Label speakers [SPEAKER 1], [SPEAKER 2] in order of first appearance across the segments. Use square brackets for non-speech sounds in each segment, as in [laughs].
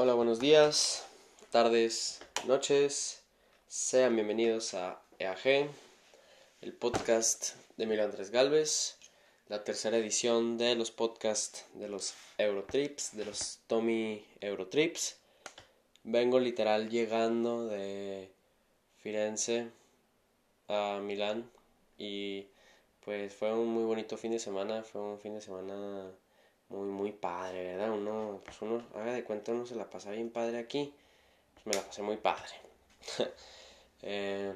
[SPEAKER 1] Hola, buenos días, tardes, noches. Sean bienvenidos a EAG, el podcast de Miguel Andrés Galvez, la tercera edición de los podcasts de los Eurotrips, de los Tommy Eurotrips. Vengo literal llegando de Firenze a Milán y pues fue un muy bonito fin de semana, fue un fin de semana muy, muy padre, ¿verdad? Uno, pues uno, haga de cuenta, uno se la pasa bien padre aquí. Pues me la pasé muy padre. [laughs] eh,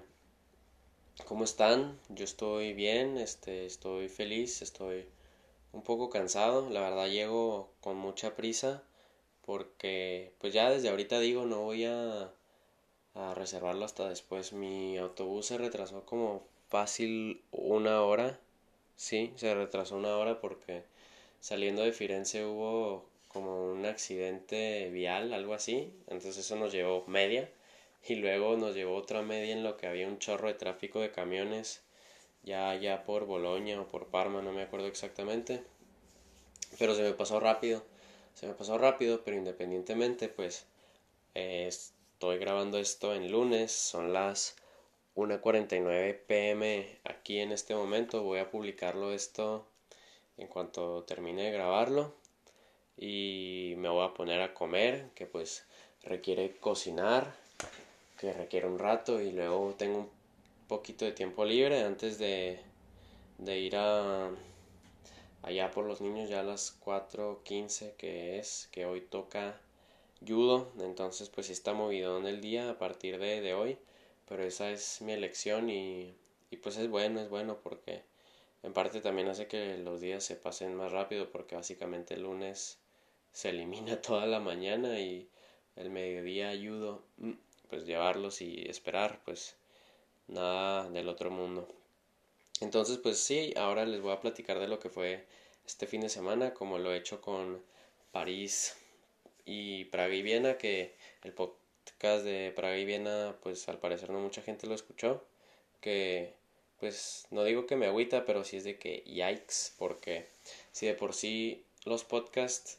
[SPEAKER 1] ¿Cómo están? Yo estoy bien, este, estoy feliz, estoy un poco cansado. La verdad llego con mucha prisa porque pues ya desde ahorita digo no voy a, a reservarlo hasta después. Mi autobús se retrasó como fácil una hora. Sí, se retrasó una hora porque saliendo de Firenze hubo como un accidente vial, algo así, entonces eso nos llevó media y luego nos llevó otra media en lo que había un chorro de tráfico de camiones ya ya por Boloña o por Parma, no me acuerdo exactamente, pero se me pasó rápido, se me pasó rápido, pero independientemente pues eh, estoy grabando esto en lunes, son las 1.49 pm aquí en este momento, voy a publicarlo esto en cuanto termine de grabarlo. Y me voy a poner a comer que pues requiere cocinar que requiere un rato y luego tengo un poquito de tiempo libre antes de, de ir a allá por los niños ya a las 4.15 que es que hoy toca judo. Entonces pues sí está movido en el día a partir de, hoy pero esa es mi elección y pues es bueno es bueno porque en parte también hace que los días se pasen más rápido porque básicamente el lunes se elimina [laughs] toda la mañana y el mediodía ayudo mm, pues llevarlos y esperar pues nada del otro mundo. Entonces pues sí, ahora les voy a platicar de lo que fue este fin de semana como lo he hecho con París y Praga y Viena que el podcast de Praga y Viena pues al parecer no mucha gente lo escuchó que pues no digo que me agüita, pero sí es de que yikes, porque si de por sí los podcasts,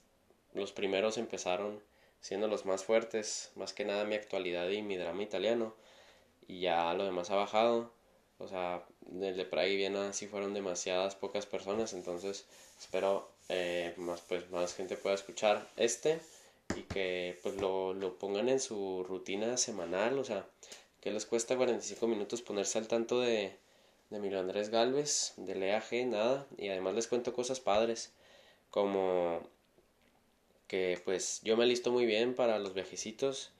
[SPEAKER 1] los primeros empezaron siendo los más fuertes, más que nada mi actualidad y mi drama italiano, y ya lo demás ha bajado, o sea, desde Praga y Viena sí fueron demasiadas pocas personas, entonces espero eh, más, pues, más gente pueda escuchar este y que pues lo, lo pongan en su rutina semanal, o sea, que les cuesta 45 minutos ponerse al tanto de de Emilio Andrés Galvez, de Leaje, nada, y además les cuento cosas padres, como que pues yo me listo muy bien para los viajecitos,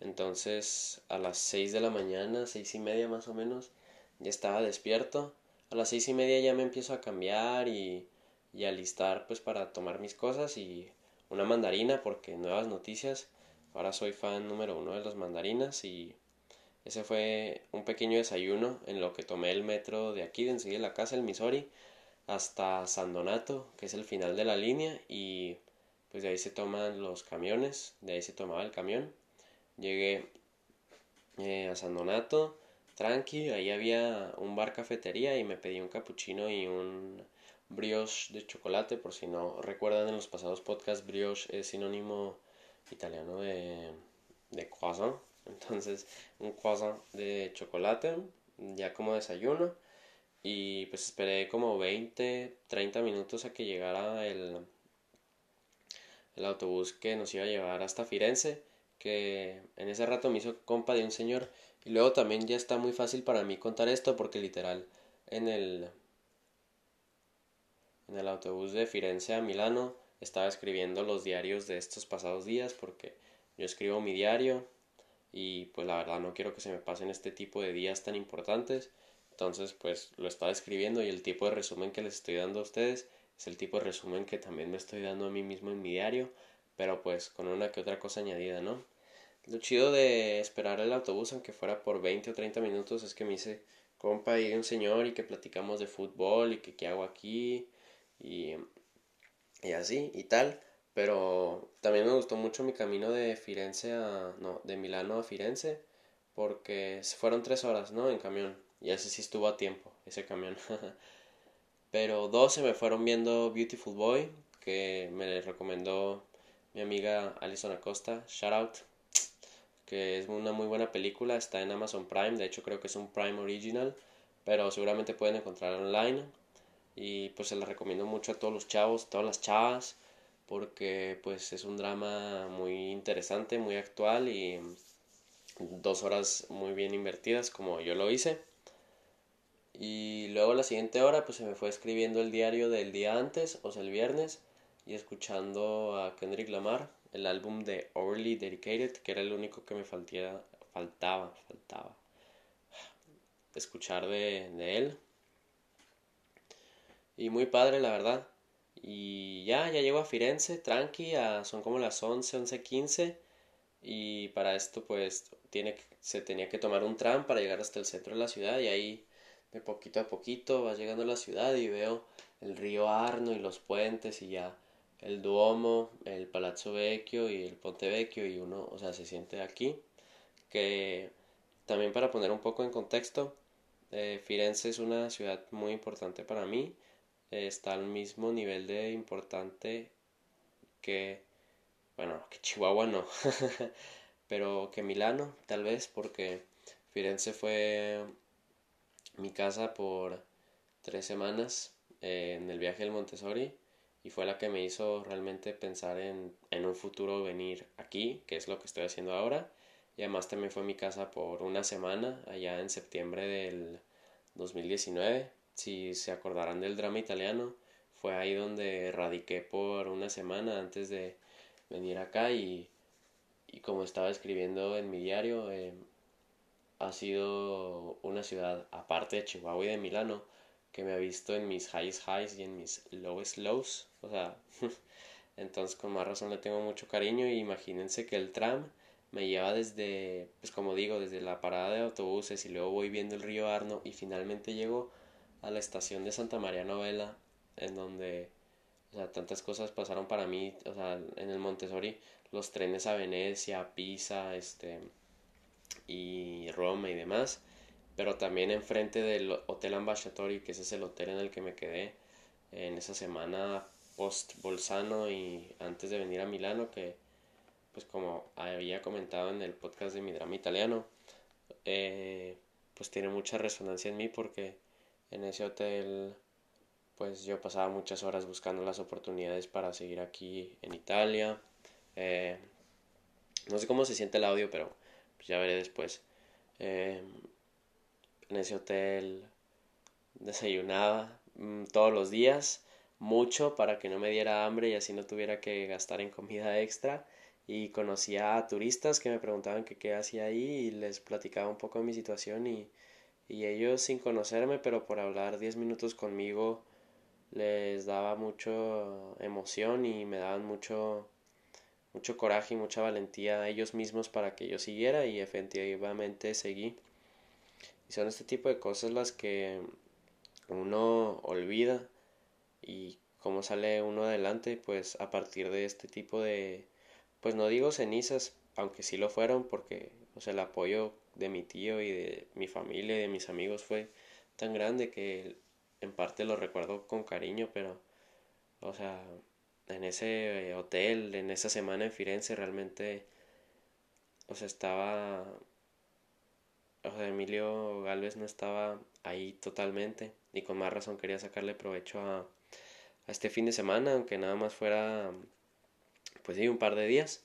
[SPEAKER 1] entonces a las 6 de la mañana, seis y media más o menos, ya estaba despierto, a las seis y media ya me empiezo a cambiar y, y a listar pues para tomar mis cosas y una mandarina porque nuevas noticias, ahora soy fan número uno de las mandarinas y ese fue un pequeño desayuno en lo que tomé el metro de aquí, de enseguida de la casa, el Missouri, hasta San Donato, que es el final de la línea, y pues de ahí se toman los camiones, de ahí se tomaba el camión. Llegué eh, a San Donato, tranqui, ahí había un bar cafetería y me pedí un cappuccino y un brioche de chocolate, por si no recuerdan en los pasados podcasts, brioche es sinónimo italiano de, de croissant entonces, un croissant de chocolate, ya como desayuno. Y pues esperé como 20, 30 minutos a que llegara el, el autobús que nos iba a llevar hasta Firenze. Que en ese rato me hizo compa de un señor. Y luego también ya está muy fácil para mí contar esto porque literal en el en el autobús de Firenze a Milano estaba escribiendo los diarios de estos pasados días porque yo escribo mi diario y pues la verdad no quiero que se me pasen este tipo de días tan importantes. Entonces pues lo estaba escribiendo y el tipo de resumen que les estoy dando a ustedes es el tipo de resumen que también me estoy dando a mí mismo en mi diario, pero pues con una que otra cosa añadida, ¿no? Lo chido de esperar el autobús, aunque fuera por 20 o 30 minutos, es que me hice compa y un señor y que platicamos de fútbol y que qué hago aquí y, y así y tal. Pero también me gustó mucho mi camino de Firenze a. No, de Milano a Firenze. Porque fueron tres horas, ¿no? En camión. Y ese sí estuvo a tiempo, ese camión. [laughs] Pero dos se me fueron viendo Beautiful Boy, que me recomendó mi amiga Alison Acosta, shout out, que es una muy buena película, está en Amazon Prime, de hecho creo que es un Prime Original, pero seguramente pueden encontrar online y pues se la recomiendo mucho a todos los chavos, todas las chavas, porque pues es un drama muy interesante, muy actual y dos horas muy bien invertidas como yo lo hice. Y luego la siguiente hora pues se me fue escribiendo el diario del día antes, o sea el viernes, y escuchando a Kendrick Lamar, el álbum de Overly Dedicated, que era el único que me faltaba, faltaba, faltaba escuchar de, de él. Y muy padre, la verdad. Y ya, ya llego a Firenze, tranqui, son como las 11, 11, 15. Y para esto, pues, tiene, se tenía que tomar un tram para llegar hasta el centro de la ciudad. Y ahí, de poquito a poquito, vas llegando a la ciudad y veo el río Arno y los puentes y ya el Duomo, el Palazzo Vecchio y el Ponte Vecchio. Y uno, o sea, se siente aquí. Que también para poner un poco en contexto, eh, Firenze es una ciudad muy importante para mí está al mismo nivel de importante que, bueno, que Chihuahua no, [laughs] pero que Milano, tal vez, porque Firenze fue mi casa por tres semanas eh, en el viaje del Montessori y fue la que me hizo realmente pensar en, en un futuro venir aquí, que es lo que estoy haciendo ahora. Y además también fue mi casa por una semana, allá en septiembre del 2019 si se acordarán del drama italiano, fue ahí donde radiqué por una semana antes de venir acá y, y como estaba escribiendo en mi diario, eh, ha sido una ciudad, aparte de Chihuahua y de Milano, que me ha visto en mis highs highs y en mis lowest lows. O sea, [laughs] entonces con más razón le tengo mucho cariño y imagínense que el tram me lleva desde, pues como digo, desde la parada de autobuses y luego voy viendo el río Arno y finalmente llego a la estación de Santa María Novela, en donde o sea, tantas cosas pasaron para mí, o sea, en el Montessori, los trenes a Venecia, Pisa, este, y Roma y demás, pero también enfrente del Hotel Ambasciatori, que ese es el hotel en el que me quedé en esa semana post Bolzano y antes de venir a Milano, que pues como había comentado en el podcast de mi drama italiano, eh, pues tiene mucha resonancia en mí porque en ese hotel pues yo pasaba muchas horas buscando las oportunidades para seguir aquí en Italia. Eh, no sé cómo se siente el audio, pero pues ya veré después. Eh, en ese hotel desayunaba mm, todos los días, mucho para que no me diera hambre y así no tuviera que gastar en comida extra. Y conocía a turistas que me preguntaban qué hacía ahí y les platicaba un poco de mi situación y y ellos sin conocerme, pero por hablar 10 minutos conmigo, les daba mucho emoción y me daban mucho mucho coraje y mucha valentía a ellos mismos para que yo siguiera y efectivamente seguí. Y son este tipo de cosas las que uno olvida y cómo sale uno adelante, pues a partir de este tipo de, pues no digo cenizas, aunque sí lo fueron, porque o sea, el apoyo de mi tío y de mi familia y de mis amigos fue tan grande que en parte lo recuerdo con cariño, pero, o sea, en ese hotel, en esa semana en Firenze, realmente, o sea, estaba, o sea, Emilio Galvez no estaba ahí totalmente y con más razón quería sacarle provecho a, a este fin de semana, aunque nada más fuera, pues sí, un par de días.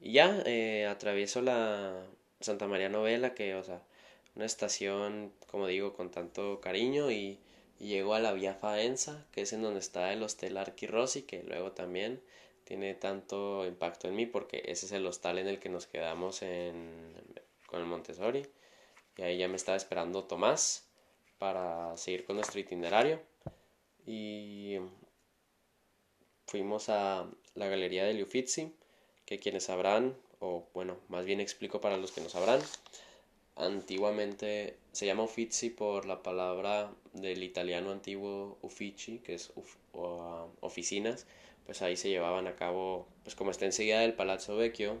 [SPEAKER 1] Y ya, eh, atravieso la, Santa María Novela, que, o sea, una estación, como digo, con tanto cariño y, llego a la Vía Faenza, que es en donde está el hostel Arqui Rossi, que luego también tiene tanto impacto en mí porque ese es el hostal en el que nos quedamos en, con el Montessori. Y ahí ya me estaba esperando Tomás para seguir con nuestro itinerario. Y fuimos a la galería de Uffizi, que quienes sabrán o bueno, más bien explico para los que no sabrán. Antiguamente se llama Uffizi por la palabra del italiano antiguo uffici, que es oficinas, pues ahí se llevaban a cabo, pues como está enseguida del Palazzo Vecchio,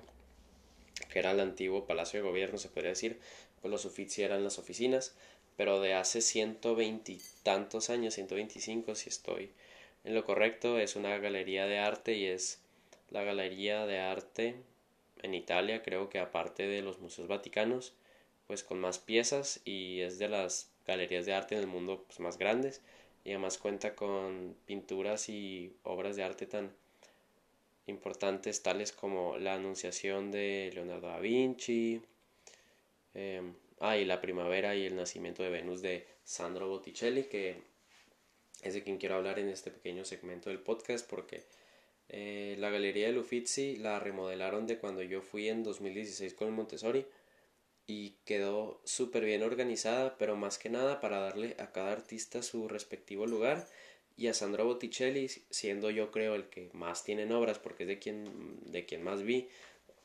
[SPEAKER 1] que era el antiguo palacio de gobierno, se podría decir, pues los uffizi eran las oficinas, pero de hace ciento tantos años, 125 si estoy en lo correcto, es una galería de arte y es la galería de arte en Italia, creo que aparte de los museos vaticanos, pues con más piezas y es de las galerías de arte en el mundo pues, más grandes. Y además cuenta con pinturas y obras de arte tan importantes tales como la Anunciación de Leonardo da Vinci, eh, ah, y la primavera y el nacimiento de Venus de Sandro Botticelli, que es de quien quiero hablar en este pequeño segmento del podcast porque eh, la galería de Uffizi la remodelaron de cuando yo fui en 2016 con el Montessori y quedó súper bien organizada, pero más que nada para darle a cada artista su respectivo lugar y a Sandro Botticelli, siendo yo creo el que más tiene obras, porque es de quien, de quien más vi,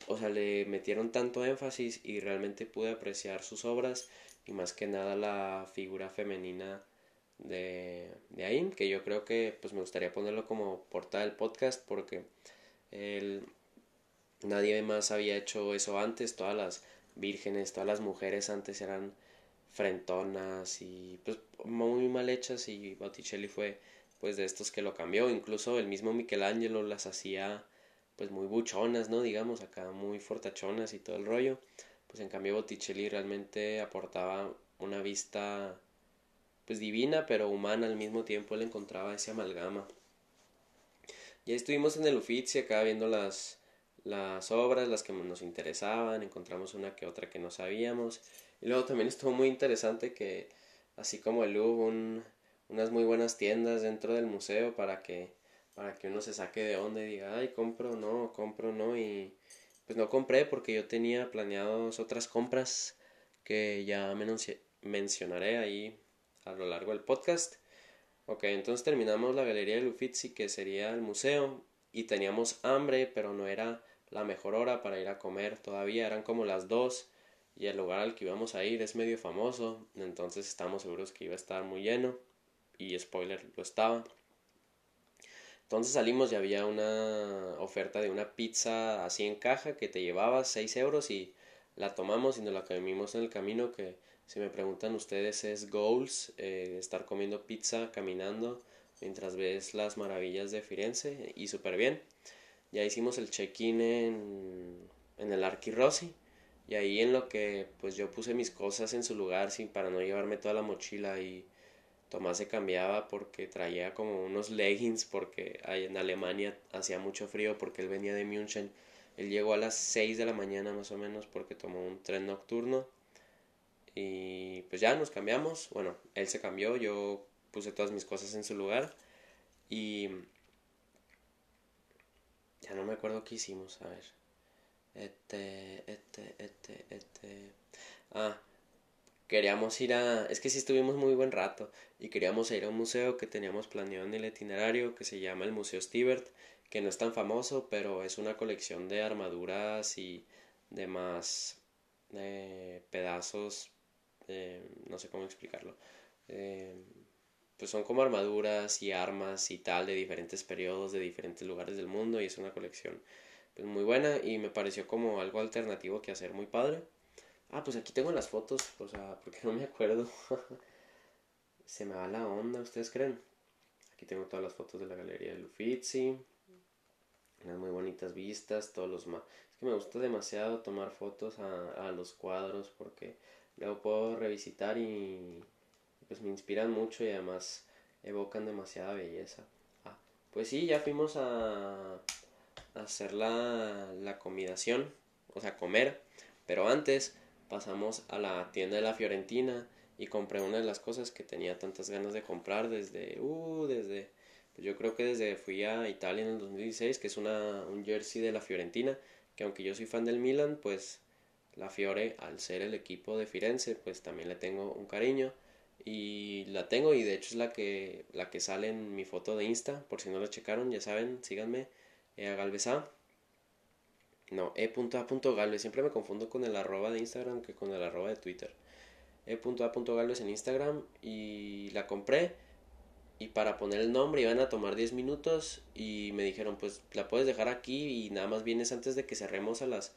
[SPEAKER 1] o sea, le metieron tanto énfasis y realmente pude apreciar sus obras y más que nada la figura femenina de, de ahí, que yo creo que pues me gustaría ponerlo como portada del podcast porque él, nadie más había hecho eso antes, todas las vírgenes, todas las mujeres antes eran frentonas y pues muy mal hechas y Botticelli fue pues de estos que lo cambió, incluso el mismo Michelangelo las hacía pues muy buchonas, ¿no? Digamos, acá muy fortachonas y todo el rollo. Pues en cambio Botticelli realmente aportaba una vista pues divina pero humana al mismo tiempo, él encontraba ese amalgama. Ya estuvimos en el Uffizi acá viendo las, las obras, las que nos interesaban, encontramos una que otra que no sabíamos. Y luego también estuvo muy interesante que, así como el hubo unas muy buenas tiendas dentro del museo para que para que uno se saque de onda y diga, ay, compro, no, compro, no, y pues no compré porque yo tenía planeados otras compras que ya mencionaré ahí a lo largo del podcast. Ok, entonces terminamos la galería de Uffizi, que sería el museo, y teníamos hambre, pero no era la mejor hora para ir a comer todavía, eran como las dos, y el lugar al que íbamos a ir es medio famoso, entonces estamos seguros que iba a estar muy lleno, y spoiler, lo estaba. Entonces salimos y había una oferta de una pizza así en caja que te llevaba 6 euros y la tomamos y nos la comimos en el camino que si me preguntan ustedes es goals, eh, estar comiendo pizza caminando mientras ves las maravillas de Firenze y súper bien. Ya hicimos el check-in en, el Archi Rossi y ahí en lo que pues yo puse mis cosas en su lugar sin para no llevarme toda la mochila y Tomás se cambiaba porque traía como unos leggings porque en Alemania hacía mucho frío porque él venía de München. Él llegó a las 6 de la mañana más o menos porque tomó un tren nocturno. Y pues ya nos cambiamos. Bueno, él se cambió, yo puse todas mis cosas en su lugar. Y ya no me acuerdo qué hicimos, a ver. Este, este, este, este. Ah, queríamos ir a... Es que sí estuvimos muy buen rato y queríamos ir a un museo que teníamos planeado en el itinerario que se llama el Museo Stibert, que no es tan famoso, pero es una colección de armaduras y demás eh, pedazos, no sé cómo explicarlo. Eh, pues son como armaduras y armas y tal de diferentes periodos, de diferentes lugares del mundo y es una colección pues muy buena y me pareció como algo alternativo que hacer muy padre. Ah, pues aquí tengo las fotos, o sea, porque no me acuerdo. [laughs] Se me va la onda, ¿ustedes creen? Aquí tengo todas las fotos de la galería de Uffizi. Unas muy bonitas vistas, todos los... Es que me gusta demasiado tomar fotos a los cuadros porque luego puedo revisitar y pues me inspiran mucho y además evocan demasiada belleza. Ah, pues sí, ya fuimos a, a hacer la, la combinación, o sea, comer, pero antes pasamos a la tienda de la Fiorentina y compré una de las cosas que tenía tantas ganas de comprar desde, uh, desde, pues yo creo que desde fui a Italia en el 2016, que es una, un jersey de la Fiorentina, que aunque yo soy fan del Milan, pues la Fiore, al ser el equipo de Firenze, pues también le tengo un cariño y la tengo y de hecho es la que, la que sale en mi foto de Insta, por si no la checaron, ya saben, síganme, a Galvesa no, e.a.galvez. Siempre me confundo con el arroba de Instagram que con el arroba de Twitter. e.a.galvez en Instagram y la compré. Y para poner el nombre iban a tomar 10 minutos y me dijeron pues la puedes dejar aquí y nada más vienes antes de que cerremos a las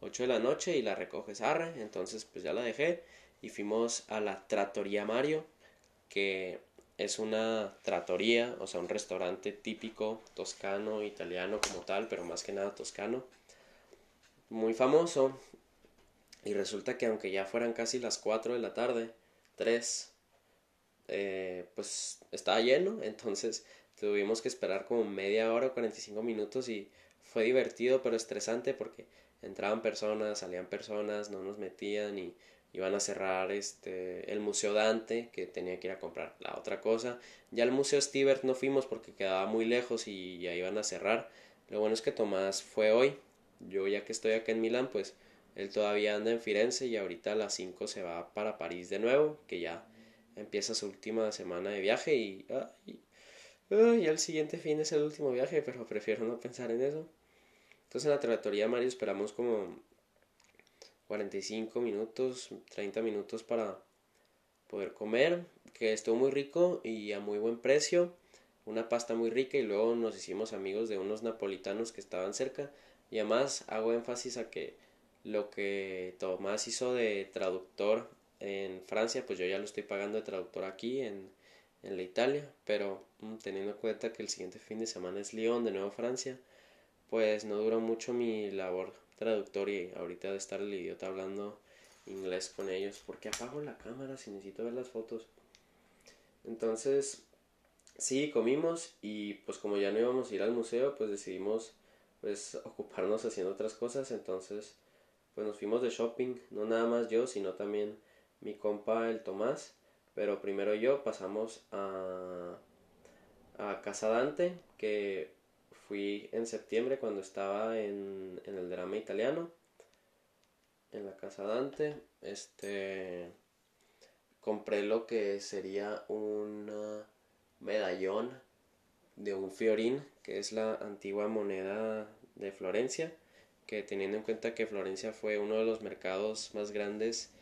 [SPEAKER 1] 8 de la noche y la recoges arre. Entonces pues ya la dejé y fuimos a la Trattoria Mario que es una trattoria, o sea, un restaurante típico toscano, italiano como tal, pero más que nada toscano. Muy famoso. Y resulta que aunque ya fueran casi las 4 de la tarde, 3, eh, pues estaba lleno, entonces tuvimos que esperar como media hora o 45 minutos y fue divertido pero estresante porque entraban personas, salían personas, no nos metían y iban a cerrar este el Museo Dante que tenía que ir a comprar la otra cosa. Ya el Museo Stibert no fuimos porque quedaba muy lejos y ya iban a cerrar. Lo bueno es que Tomás fue hoy. Yo ya que estoy acá en Milán, pues él todavía anda en Firenze y ahorita a las 5 se va para París de nuevo, que ya empieza su última semana de viaje y, y, el siguiente fin es el último viaje, pero prefiero no pensar en eso. Entonces en la trattoria Mario esperamos como 45 minutos, 30 minutos para poder comer, que estuvo muy rico y a muy buen precio, una pasta muy rica y luego nos hicimos amigos de unos napolitanos que estaban cerca y además hago énfasis a que lo que Tomás hizo de traductor en Francia, pues yo ya lo estoy pagando de traductor aquí en, en la Italia, pero mm, teniendo en cuenta que el siguiente fin de semana es Lyon, de nuevo Francia, pues no duró mucho mi labor traductor y ahorita de estar el idiota hablando inglés con ellos. porque apago la cámara si necesito ver las fotos? Entonces, sí, comimos y pues como ya no íbamos a ir al museo, pues decidimos pues [laughs] ocuparnos haciendo otras cosas. Entonces, pues nos fuimos de shopping, no nada más yo, sino también mi compa el Tomás. Pero primero yo pasamos a, a Casa Dante, que fui en septiembre cuando estaba en, el drama italiano, en la casa Dante. Este compré lo que sería un medallón de un fiorín, que es la antigua moneda de Florencia, que teniendo en cuenta que Florencia fue uno de los mercados más grandes,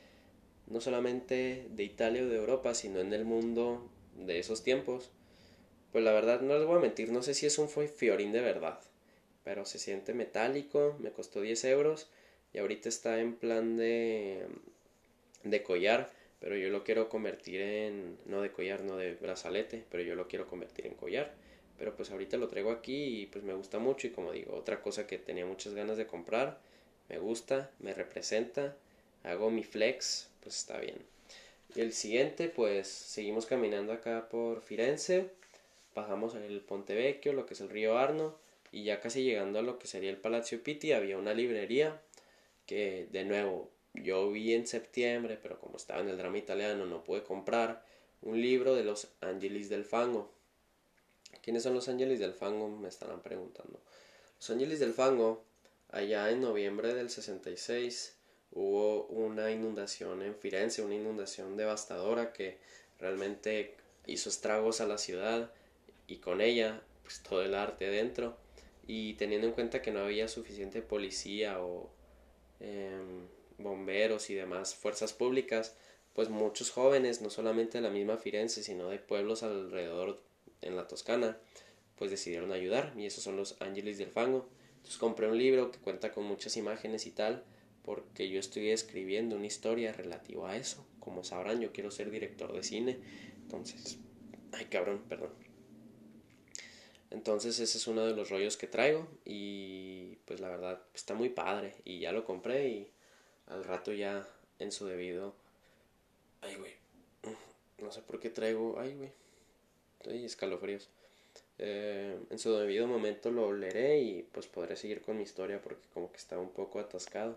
[SPEAKER 1] no solamente de Italia o de Europa, sino en el mundo de esos tiempos, pues la verdad no les voy a mentir, no sé si es un fiorín de verdad, pero se siente metálico, me costó 10 euros y ahorita está en plan de, de collar, pero yo lo quiero convertir en, no de collar, no de brazalete, pero yo lo quiero convertir en collar. Pero pues ahorita lo traigo aquí y pues me gusta mucho y como digo, otra cosa que tenía muchas ganas de comprar, me gusta, me representa, hago mi flex, pues está bien. Y el siguiente, pues seguimos caminando acá por Firenze pasamos el Ponte Vecchio, lo que es el río Arno, y ya casi llegando a lo que sería el Palacio Pitti había una librería que de nuevo yo vi en septiembre, pero como estaba en el drama italiano no pude comprar un libro de los Ángeles del Fango. ¿Quiénes son los Ángeles del Fango? Me estarán preguntando. Los Ángeles del Fango, allá en noviembre del 66, hubo una inundación en Firenze, una inundación devastadora que realmente hizo estragos a la ciudad y con ella pues todo el arte dentro y teniendo en cuenta que no había suficiente policía o em, bomberos y demás fuerzas públicas pues muchos jóvenes no solamente de la misma Firenze sino de pueblos alrededor en la Toscana pues decidieron ayudar. Y esos son los Ángeles del Fango. Entonces compré un libro que cuenta con muchas imágenes y tal porque yo estoy escribiendo una historia relativa a eso. Como sabrán yo quiero ser director de cine. Entonces ay cabrón perdón entonces ese es uno de los rollos que traigo y pues la verdad está muy padre y ya lo compré y al rato ya en su debido... Ay, güey. No sé por qué traigo... Ay, güey. Estoy escalofríos. Eh, en su debido momento lo leeré y pues podré seguir con mi historia porque como que está un poco atascado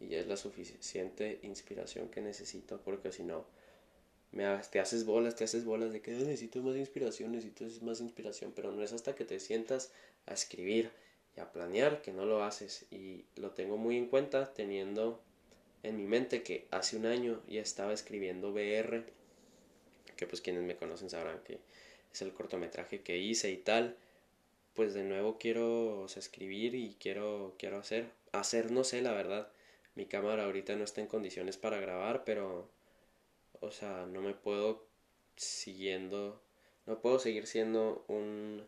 [SPEAKER 1] y ya es la suficiente inspiración que necesito porque si no te haces bolas, te haces bolas de que necesito más inspiración, necesito más inspiración, pero no es hasta que te sientas a escribir y a planear que no lo haces. Y lo tengo muy en cuenta teniendo en mi mente que hace un año ya estaba escribiendo BR, que pues quienes me conocen sabrán que es el cortometraje que hice y tal, pues de nuevo quiero escribir y quiero, quiero hacer, hacer no sé la verdad, mi cámara ahorita no está en condiciones para grabar, pero o sea, no me puedo siguiendo, no puedo seguir siendo un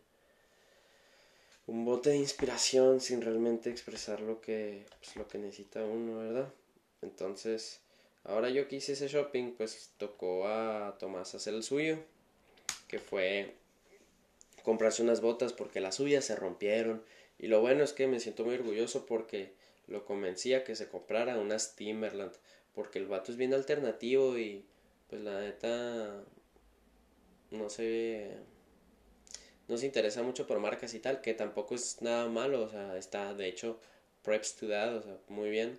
[SPEAKER 1] un bote de inspiración sin realmente expresar lo que pues, lo que necesita uno, ¿verdad? Entonces, ahora yo que hice ese shopping, pues tocó a Tomás hacer el suyo. que fue comprarse unas botas porque las suyas se rompieron. Y lo bueno es que me siento muy orgulloso porque lo convencía que se comprara unas Timberland. Porque el vato es bien alternativo y pues la neta no se no se interesa mucho por marcas y tal, que tampoco es nada malo, o sea, está de hecho preps to that, o sea, muy bien,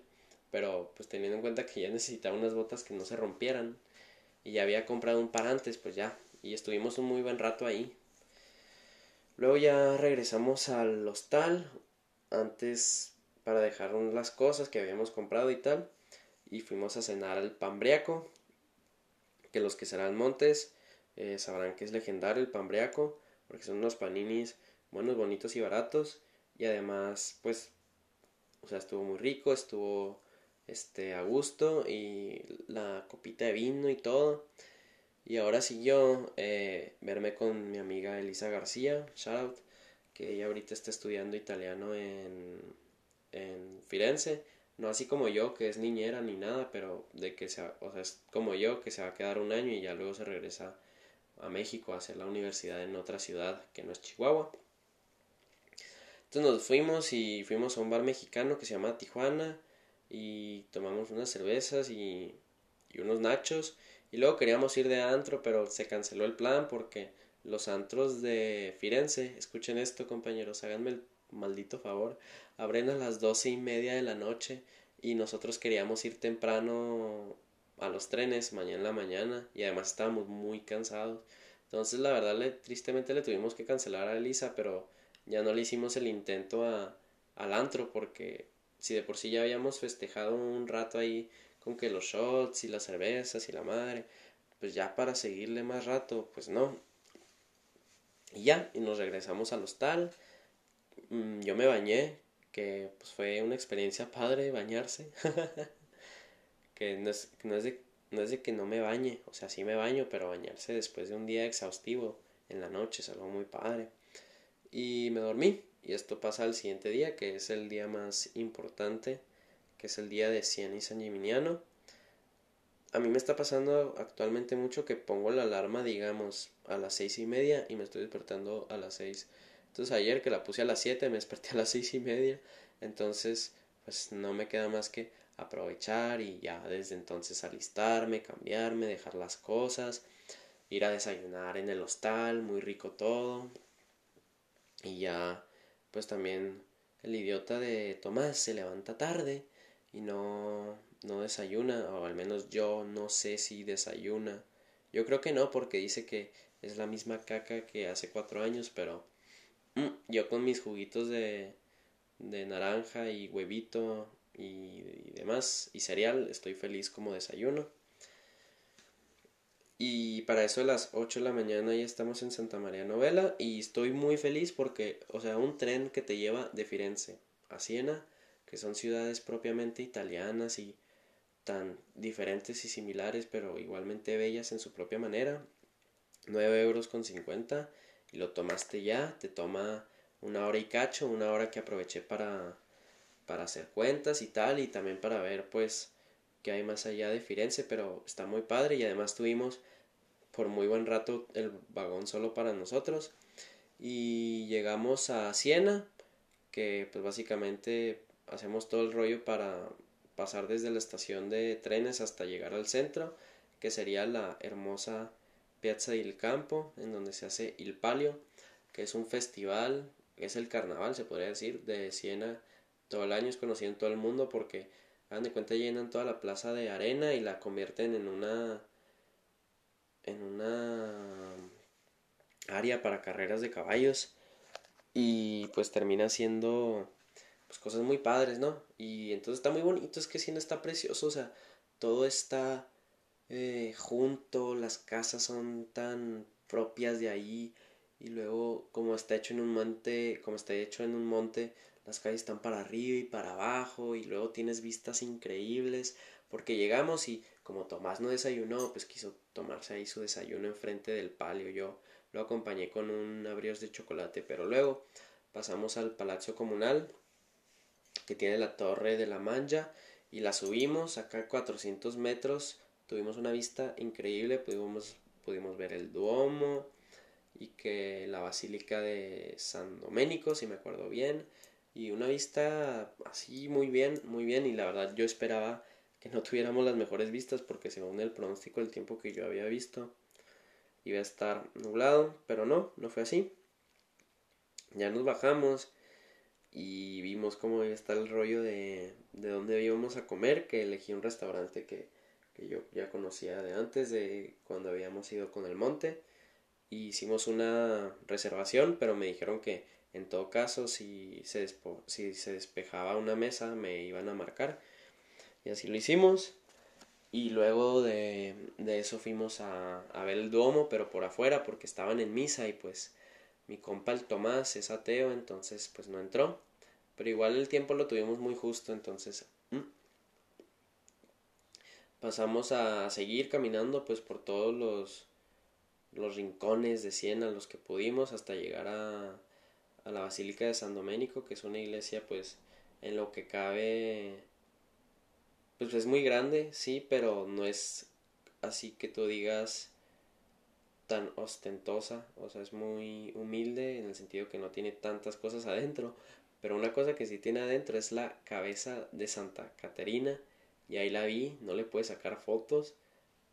[SPEAKER 1] pero pues teniendo en cuenta que ya necesitaba unas botas que no se rompieran y ya había comprado un par antes, pues ya, y estuvimos un muy buen rato ahí. Luego ya regresamos al hostal, antes para dejar las cosas que habíamos comprado y tal, y fuimos a cenar al Pambriaco, que los que serán montes eh, sabrán que es legendario el Pambriaco, porque son unos paninis buenos, bonitos y baratos, y además, pues, o sea, estuvo muy rico, estuvo este a gusto y la copita de vino y todo. Y ahora siguió eh, verme con mi amiga Elisa García, shout que ella ahorita está estudiando italiano en, en Firenze. No así como yo, que es niñera ni nada, pero de que sea, o sea, es como yo, que se va a quedar un año y ya luego se regresa a México a hacer la universidad en otra ciudad que no es Chihuahua. Entonces nos fuimos y fuimos a un bar mexicano que se llama Tijuana y tomamos unas cervezas y, unos nachos y luego queríamos ir de antro pero se canceló el plan porque los antros de Firenze, escuchen esto compañeros, háganme el maldito favor, abren a las doce y media de la noche y nosotros queríamos ir temprano a los trenes mañana en la mañana y además estábamos muy cansados. Entonces la verdad le, tristemente le tuvimos que cancelar a Elisa, pero ya no le hicimos el intento a, al antro porque si de por sí ya habíamos festejado un rato ahí con que los shots y las cervezas y la madre, pues ya para seguirle más rato, pues no. Y ya, y nos regresamos al hostal. Mm, yo me bañé, que pues fue una experiencia padre bañarse. [laughs] que no es, no es, de, no es de que no me bañe, o sea, sí me baño, pero bañarse después de un día exhaustivo en la noche es algo muy padre. Y me dormí, y esto pasa al siguiente día, que es el día más importante, que es el día de Cien y San Gimignano. A mí me está pasando actualmente mucho que pongo la alarma, digamos, a las seis y media y me estoy despertando a las seis. Entonces ayer que la puse a las siete me desperté a las seis y media. Entonces, pues no me queda más que aprovechar y ya desde entonces alistarme, cambiarme, dejar las cosas, ir a desayunar en el hostal, muy rico todo. Y ya, pues también el idiota de Tomás se levanta tarde y no, no desayuna, o al menos yo no sé si desayuna. Yo creo que no, porque dice que es la misma caca que hace cuatro años, pero [clears throat] yo con mis juguitos de, de naranja y huevito y, demás, y cereal, estoy feliz como desayuno. Y para eso a las 8 de la mañana ya estamos en Santa María Novela y estoy muy feliz porque, o sea, un tren que te lleva de Firenze a Siena, que son ciudades propiamente italianas y tan diferentes y similares, pero igualmente bellas en su propia manera, 9 euros con 50 y lo tomaste ya, te toma una hora y cacho, una hora que aproveché para para hacer cuentas y tal, y también para ver pues qué hay más allá de Firenze, pero está muy padre y además tuvimos por muy buen rato el vagón solo para nosotros y llegamos a Siena, que pues básicamente hacemos todo el rollo para pasar desde la estación de trenes hasta llegar al centro, que sería la hermosa Piazza del Campo, en donde se hace Il Palio, que es un festival, es el carnaval, se podría decir, de Siena todo el año, es conocido en todo el mundo porque, hagan de cuenta, llenan toda la plaza de arena y la convierten en una en una área para carreras de caballos y pues termina siendo pues cosas muy padres, ¿no? Y entonces está muy bonito, es que no está precioso, o sea, todo está eh, junto, las casas son tan propias de ahí y luego como está hecho en un monte, como está hecho en un monte, las calles están para arriba y para abajo y luego tienes vistas increíbles porque llegamos y como Tomás no desayunó, pues quiso tomarse ahí su desayuno enfrente del palio. Yo lo acompañé con un abrios de chocolate, pero luego pasamos al Palacio Comunal que tiene la Torre de la Mancha y la subimos acá 400 metros. Tuvimos una vista increíble, pudimos, pudimos ver el Duomo, y que la Basílica de San Doménico, si me acuerdo bien, y una vista así muy bien, muy bien, y la verdad yo esperaba que no [laughs] tuviéramos las mejores vistas porque según el pronóstico del tiempo que yo había visto iba a estar nublado, pero no, no fue así. Ya nos bajamos y vimos cómo iba a estar el rollo de, de dónde íbamos a comer, que elegí un restaurante que, que yo ya conocía de antes, de cuando habíamos ido con el monte. Y hicimos una reservación, pero me dijeron que en todo caso si se, si se despejaba una mesa me iban a marcar. Y así lo hicimos. Y luego de, de eso fuimos a, a, ver el Duomo, pero por afuera, porque estaban en misa y pues mi compa el Tomás es ateo, entonces pues no entró. Pero igual el tiempo lo tuvimos muy justo, entonces pasamos a seguir caminando pues por todos los, los rincones de Siena, los que pudimos, hasta llegar a, a la Basílica de San Domenico, que es una iglesia pues en lo que cabe pues es muy grande, sí, pero no es así que tú digas tan ostentosa, o sea, es muy humilde en el sentido que no tiene tantas cosas adentro, pero una cosa que sí tiene adentro es la cabeza de Santa Caterina, y ahí la vi, no le pude sacar fotos,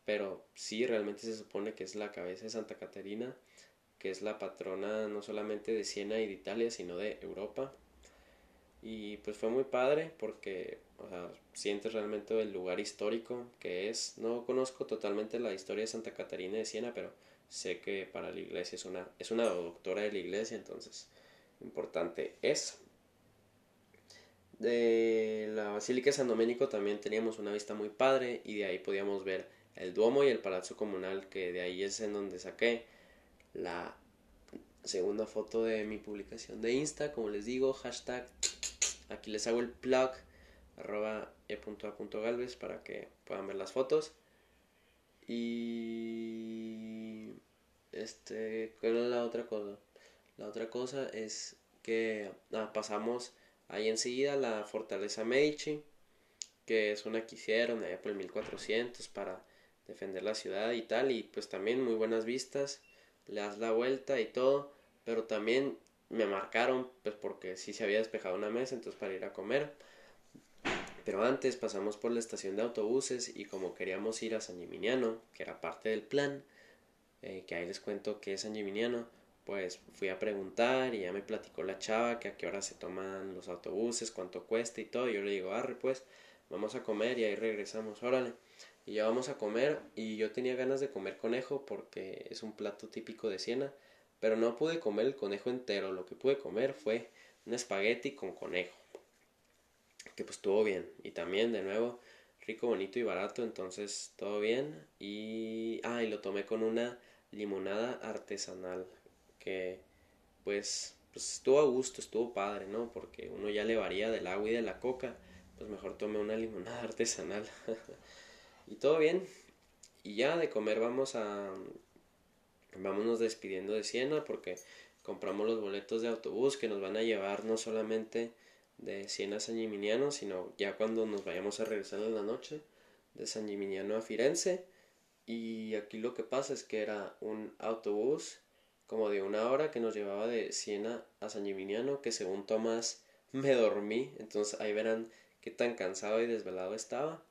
[SPEAKER 1] pero sí realmente se supone que es la cabeza de Santa Caterina, que es la patrona no solamente de Siena y de Italia, sino de Europa. Y pues fue muy padre porque, o sea, sientes realmente el lugar histórico que es. No conozco totalmente la historia de Santa Caterina de Siena, pero sé que para la iglesia es una, es una doctora de la iglesia, entonces importante es. De la Basílica de San Domenico también teníamos una vista muy padre y de ahí podíamos ver el Duomo y el Palazzo Comunal, que de ahí es en donde saqué la segunda foto de mi publicación de Insta, como les digo, hashtag, aquí les hago el plug, arroba e.a.galvez para que puedan ver las fotos. Y este, ¿cuál es la otra cosa? La otra cosa es que ah, pasamos Ahí enseguida la fortaleza Medici, que es una que hicieron allá por el 1400 para defender la ciudad y tal, y pues también muy buenas vistas, le das la vuelta y todo, pero también me marcaron, pues porque sí se había despejado una mesa, entonces para ir a comer. Pero antes pasamos por la estación de autobuses y como queríamos ir a San Gimignano, que era parte del plan, eh, que ahí les cuento que es San Gimignano, pues fui a preguntar y ya me platicó la chava que a qué hora se toman los autobuses, cuánto cuesta y todo. Y yo le digo, arre, pues vamos a comer y ahí regresamos, órale. Y ya vamos a comer y yo tenía ganas de comer conejo porque es un plato típico de Siena, pero no pude comer el conejo entero. Lo que pude comer fue un espagueti con conejo, que pues estuvo bien. Y también, de nuevo, rico, bonito y barato, entonces todo bien. Y, ah, y lo tomé con una limonada artesanal que pues, pues estuvo a gusto, estuvo padre, ¿no? Porque uno ya le varía del agua y de la coca, pues mejor tome una limonada [laughs] artesanal. y todo bien. Y ya de comer vamos a... Vámonos despidiendo de Siena porque compramos los boletos de autobús que nos van a llevar no solamente de Siena a San Gimignano, sino ya cuando nos vayamos a regresar en la noche de San Gimignano a Firenze. Y aquí lo que pasa es que era un autobús como de una hora que nos llevaba de Siena a San Gimignano, que según Tomás me dormí, entonces ahí verán qué tan cansado y desvelado estaba.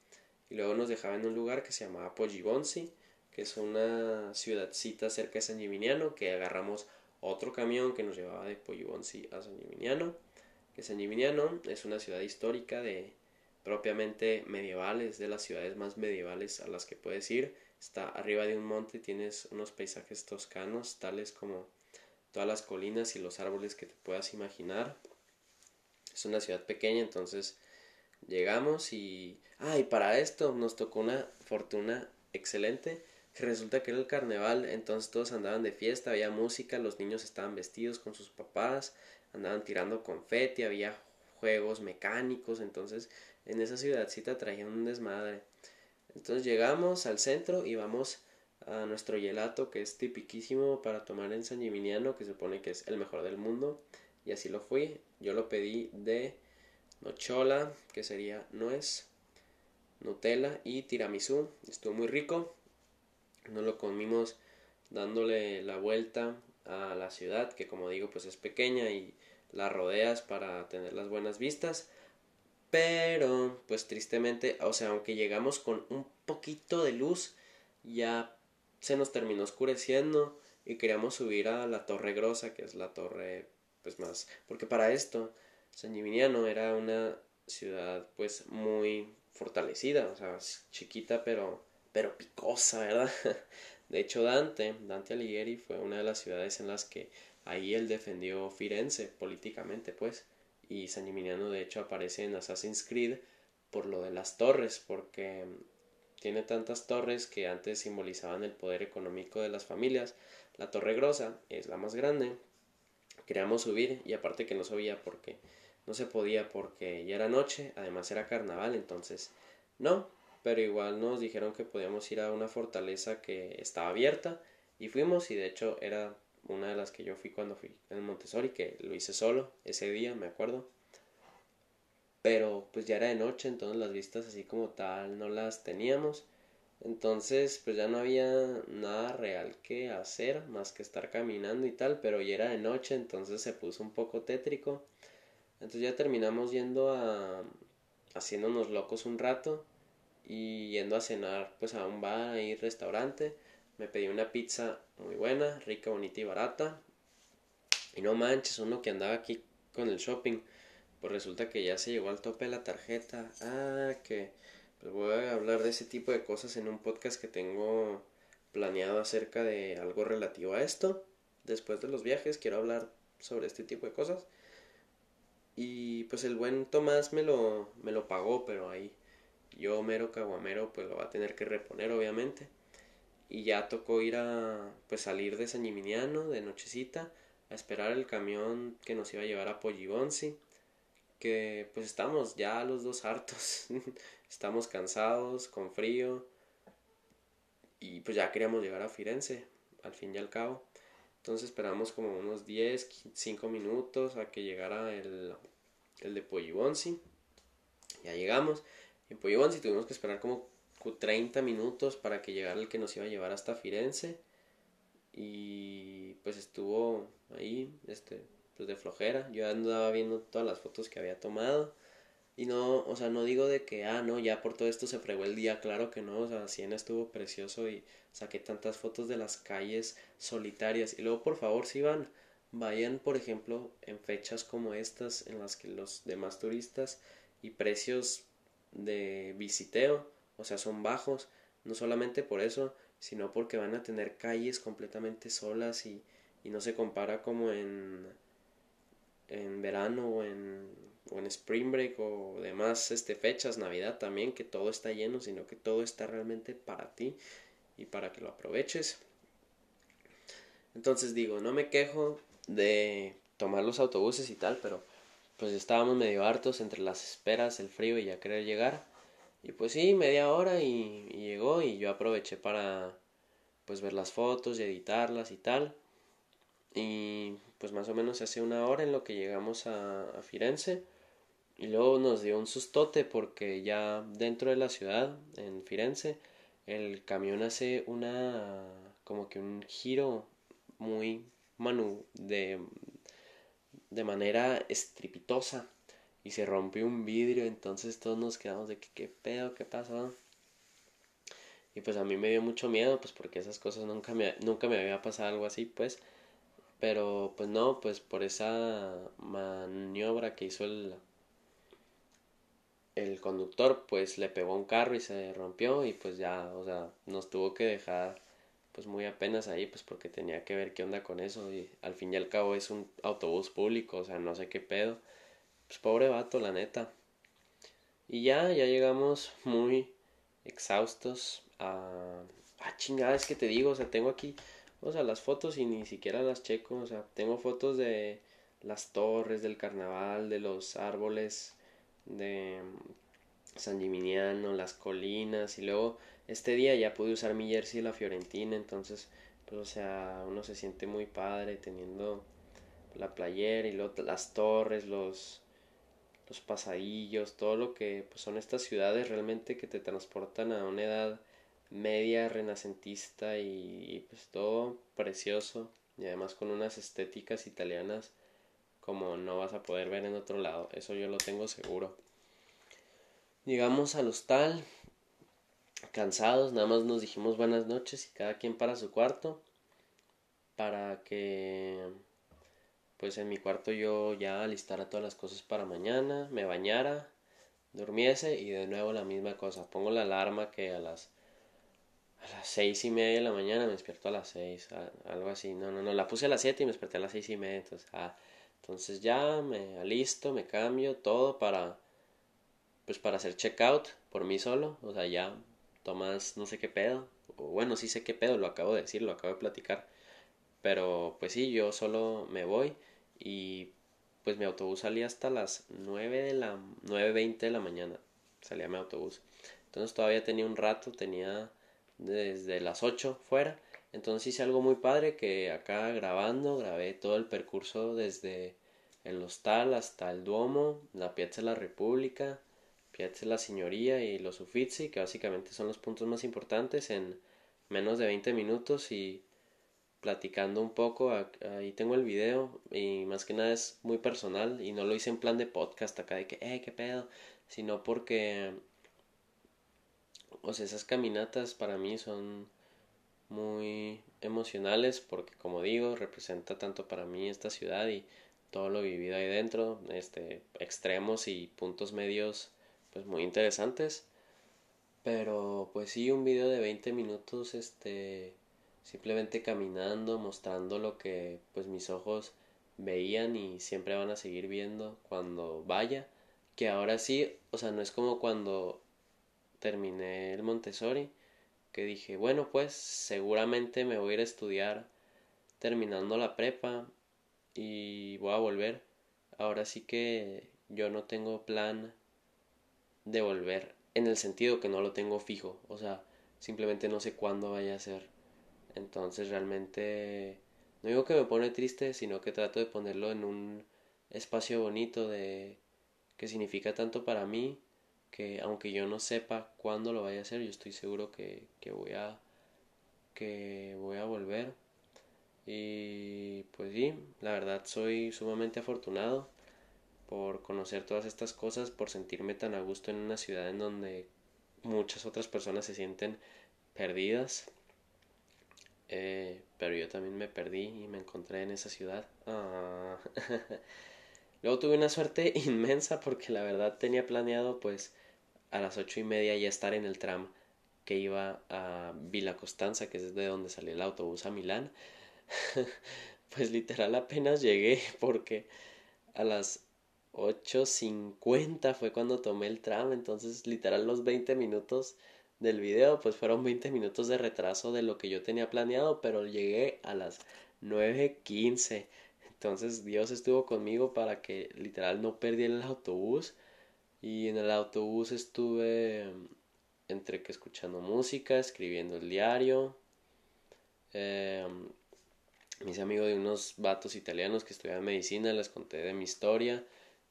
[SPEAKER 1] Y luego nos dejaba en un lugar que se llamaba Poggibonsi, que es una ciudadcita cerca de San Gimignano, que agarramos otro camión que nos llevaba de Poggibonsi a San Gimignano, que San Gimignano es una ciudad histórica de propiamente medievales, de las ciudades más medievales a las que puedes ir está arriba de un monte, tienes unos paisajes toscanos, tales como todas las colinas y los árboles que te puedas imaginar. Es una ciudad pequeña, entonces llegamos y... Ah, y para esto nos tocó una fortuna excelente, que resulta que era el carnaval, entonces todos andaban de fiesta, había música, los niños estaban vestidos con sus papás, andaban tirando confeti, había juegos mecánicos, entonces en esa ciudadcita traían un desmadre. Entonces llegamos al centro y vamos a nuestro gelato que es tipiquísimo para tomar en San Gimignano, que se supone que es el mejor del mundo. Y así lo fui. Yo lo pedí de nochola, que sería nuez, Nutella y tiramisú. Estuvo muy rico. Nos lo comimos dándole la vuelta a la ciudad, que como digo, pues es pequeña y la rodeas para tener las buenas vistas. Pero, pues tristemente, o sea, aunque llegamos con un poquito de luz, ya se nos terminó oscureciendo y queríamos subir a la Torre Grosa, que es la torre, pues más, porque para esto, San Gimignano era una ciudad, pues muy fortalecida, o sea, chiquita pero, pero picosa, ¿verdad? [laughs] De hecho, Dante, Dante Alighieri fue una de las ciudades en las que ahí él defendió Firenze políticamente, pues, y San Gimignano de hecho aparece en Assassin's Creed por lo de las torres, porque tiene tantas torres que antes simbolizaban el poder económico de las familias. La Torre Grosa es la más grande. Queríamos subir y aparte que no subía porque no se podía porque ya era noche, además era carnaval, entonces no, pero igual nos dijeron que podíamos ir a una fortaleza que estaba abierta y fuimos y de hecho era una de las que yo fui cuando fui en Montessori, que lo hice solo ese día, me acuerdo. Pero pues ya era de noche, entonces las vistas así como tal no las teníamos. Entonces pues ya no había nada real que hacer más que estar caminando y tal, pero ya era de noche, entonces se puso un poco tétrico. Entonces ya terminamos yendo a haciéndonos locos un rato y yendo a cenar pues a un bar y restaurante. Me pedí una pizza muy buena, rica, bonita y barata. Y no manches, uno que andaba aquí con el shopping, pues resulta que ya se llegó al tope de la tarjeta. Ah, que pues voy a hablar de ese tipo de cosas en un podcast que tengo planeado acerca de algo relativo a esto. Después de los viajes quiero hablar sobre este tipo de cosas. Y pues el buen Tomás me lo, me lo pagó, pero ahí yo, mero caguamero, pues lo va a tener que reponer, obviamente. Y ya tocó ir a, pues salir de San Gimignano de nochecita, a esperar el camión que nos iba a llevar a Poggibonsi. Que pues estamos ya los dos hartos, [laughs] estamos cansados, con frío. Y pues ya queríamos llegar a Firenze, al fin y al cabo. Entonces esperamos como unos 10, 5 minutos a que llegara el, el de Poggibonsi. Ya llegamos. En Poggibonsi tuvimos que esperar como 30 minutos para que llegara el que nos iba a llevar hasta Firenze. Y pues estuvo ahí, este, pues de flojera. Yo andaba viendo todas las fotos que había tomado. Y no, o sea, no digo de que, ah, no, ya por todo esto se fregó el día, claro que no, o sea, Siena estuvo precioso y saqué tantas fotos de las calles solitarias. Y luego, por favor, si van, vayan, por ejemplo, en fechas como estas, en las que los demás turistas y precios de visiteo, o sea, son bajos, no solamente por eso, sino porque van a tener calles completamente solas y, y no se compara como en, en verano o en, o en spring break o demás este, fechas, Navidad también, que todo está lleno, sino que todo está realmente para ti y para que lo aproveches. Entonces digo, no me quejo de tomar los autobuses y tal, pero pues estábamos medio hartos entre las esperas, el frío y ya querer llegar. Y pues sí, media hora y, llegó y yo aproveché para pues ver las fotos y editarlas y tal. Y pues más o menos hace una hora en lo que llegamos a, a Firenze. Y luego nos dio un sustote porque ya dentro de la ciudad, en Firenze, el camión hace una como que un giro muy manu de de manera estrepitosa y se rompió un vidrio, entonces todos nos quedamos de que qué pedo, qué pasó. Y pues a mí me dio mucho miedo, pues porque esas cosas nunca me, nunca me había pasado algo así, pues. Pero pues no, pues por esa maniobra que hizo el, el conductor, pues le pegó un carro y se rompió y pues ya, o sea, nos tuvo que dejar pues muy apenas ahí, pues porque tenía que ver qué onda con eso y al fin y al cabo es un autobús público, o sea, no sé qué pedo. Pues pobre vato, la neta. Y ya, ya llegamos muy exhaustos a... Ah, chingada, que te digo, o sea, tengo aquí, o sea, las fotos y ni siquiera las checo, o sea, tengo fotos de las torres, del carnaval, de los árboles, de San Gimignano, las colinas y luego este día ya pude usar mi jersey de la Fiorentina, entonces, pues, o sea, uno se siente muy padre teniendo la playera y luego las torres, los, los pasadillos, todo lo que pues, son estas ciudades realmente que te transportan a una edad media renacentista y, pues todo precioso y además con unas estéticas italianas como no vas a poder ver en otro lado, eso yo lo tengo seguro. Llegamos al hostal, cansados, nada más nos dijimos buenas noches y cada quien para su cuarto para que pues en mi cuarto yo ya alistara todas las cosas para mañana, me bañara, durmiese y de nuevo la misma cosa, pongo la alarma que a las a las seis y media de la mañana me despierto a las seis, algo así, no, no, no, la puse a las siete y me desperté a las seis y media, entonces, ah, entonces ya me alisto, me cambio todo para pues para hacer checkout por mí solo, o sea, ya tomas no sé qué pedo, o bueno, sí sé qué pedo, lo acabo de decir, lo acabo de platicar, pero pues sí, yo solo me voy y pues mi autobús salía hasta las 9 de la 9.20 de la mañana, salía mi autobús. Entonces todavía tenía un rato, tenía desde las 8 fuera. Entonces hice algo muy padre que acá grabando, grabé todo el percurso desde el hostal hasta el Duomo, la Piazza de la República, Piazza de la Signoría y los Uffizi, que básicamente son los puntos más importantes en menos de 20 minutos y platicando un poco, ahí tengo el video y más que nada es muy personal y no lo hice en plan de podcast acá de que, eh, qué pedo, sino porque, o sea, esas caminatas para mí son muy emocionales porque como digo, representa tanto para mí esta ciudad y todo lo vivido ahí dentro, este, extremos y puntos medios pues muy interesantes. Pero pues sí, un video de 20 minutos, este, simplemente caminando, mostrando lo que pues mis ojos veían y siempre van a seguir viendo cuando vaya, que ahora sí, o sea, no es como cuando terminé el Montessori, que dije, bueno, pues seguramente me voy a ir a estudiar terminando la prepa y voy a volver. Ahora sí que yo no tengo plan de volver en el sentido que no lo tengo fijo, o sea, simplemente no sé cuándo vaya a ser. Entonces realmente no digo que me pone triste, sino que trato de ponerlo en un espacio bonito de que significa tanto para mí que aunque yo no sepa cuándo lo vaya a hacer, yo estoy seguro que, que voy a que voy a volver. Y pues sí, la verdad soy sumamente afortunado por conocer todas estas cosas, por sentirme tan a gusto en una ciudad en donde muchas otras personas se sienten perdidas eh, pero yo también me perdí y me encontré en esa ciudad. Ah. [laughs] Luego tuve una suerte [laughs] inmensa porque la verdad tenía planeado pues a las ocho y media ya estar en el tram que iba a Villa Costanza, que es de donde salió el autobús a Milán. [laughs] pues literal apenas llegué porque a las 8.50 fue cuando tomé el tram, entonces literal los 20 minutos del video, pues fueron 20 minutos de retraso de lo que yo tenía planeado, pero llegué a las 9.15. Entonces Dios estuvo conmigo para que literal no perdiera el autobús. Y en el autobús estuve entre que escuchando música, escribiendo el diario. Eh, mis amigos de unos vatos italianos que estudian medicina, les conté de mi historia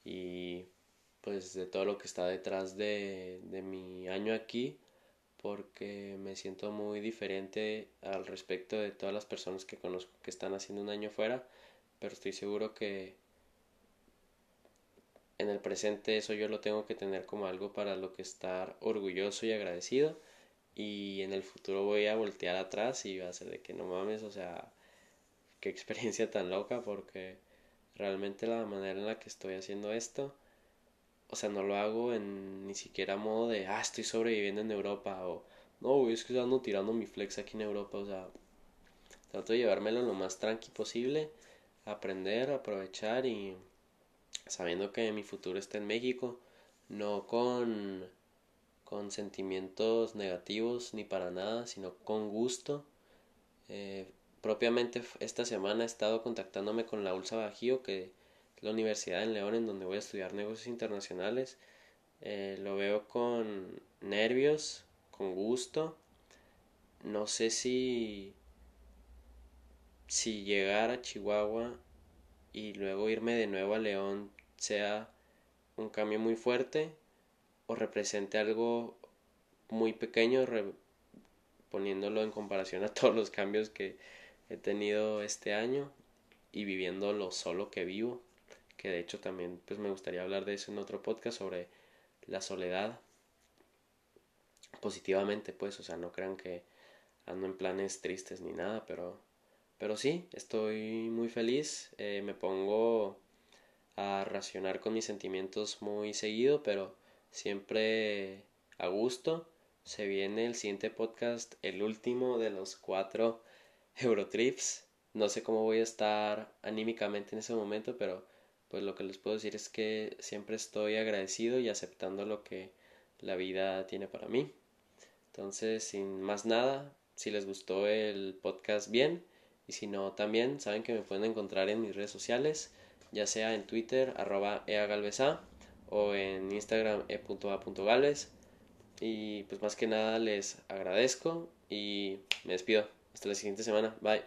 [SPEAKER 1] y pues de todo lo que está detrás de, de mi año aquí porque me siento muy diferente al respecto de todas las personas que conozco que están haciendo un año fuera, pero estoy seguro que en el presente eso yo lo tengo que tener como algo para lo que estar orgulloso y agradecido y en el futuro voy a voltear atrás y va a ser de que no mames, o sea, qué experiencia tan loca porque realmente la manera en la que estoy haciendo esto o sea, no lo hago en ni siquiera modo de, ah, estoy sobreviviendo en Europa o, no, es que ando tirando mi flex aquí en Europa, o sea, trato de llevármelo lo más tranqui posible, aprender, aprovechar y sabiendo que mi futuro está en México, no con con sentimientos negativos ni para nada, sino con gusto. Eh, propiamente esta semana he estado contactándome con la Ulsa Bajío que la Universidad en León en donde voy a estudiar negocios internacionales. Eh, lo veo con nervios, con gusto. No sé si si llegar a Chihuahua y luego irme de nuevo a León sea un cambio muy fuerte o represente algo muy pequeño poniéndolo en comparación a [laughs] todos los cambios que he tenido este año y viviendo lo solo que vivo, que de hecho también pues me gustaría hablar de eso en otro podcast sobre la soledad positivamente pues, o sea, no crean que ando en planes tristes ni nada, pero pero sí, estoy muy feliz, eh, me pongo a racionar con mis sentimientos muy seguido, pero siempre a gusto. Se viene el siguiente podcast, el último de los cuatro Eurotrips. No sé cómo voy a estar anímicamente en ese momento, pero pues lo que les puedo decir es que siempre estoy agradecido y aceptando lo que la vida tiene para mí. Entonces, sin más nada, si les gustó el podcast bien y si no también, saben que me pueden encontrar en mis redes sociales, ya sea en Twitter arroba eagalvesa o en Instagram e.a.galvez y pues más que nada les agradezco y me despido. Hasta la siguiente semana. Bye.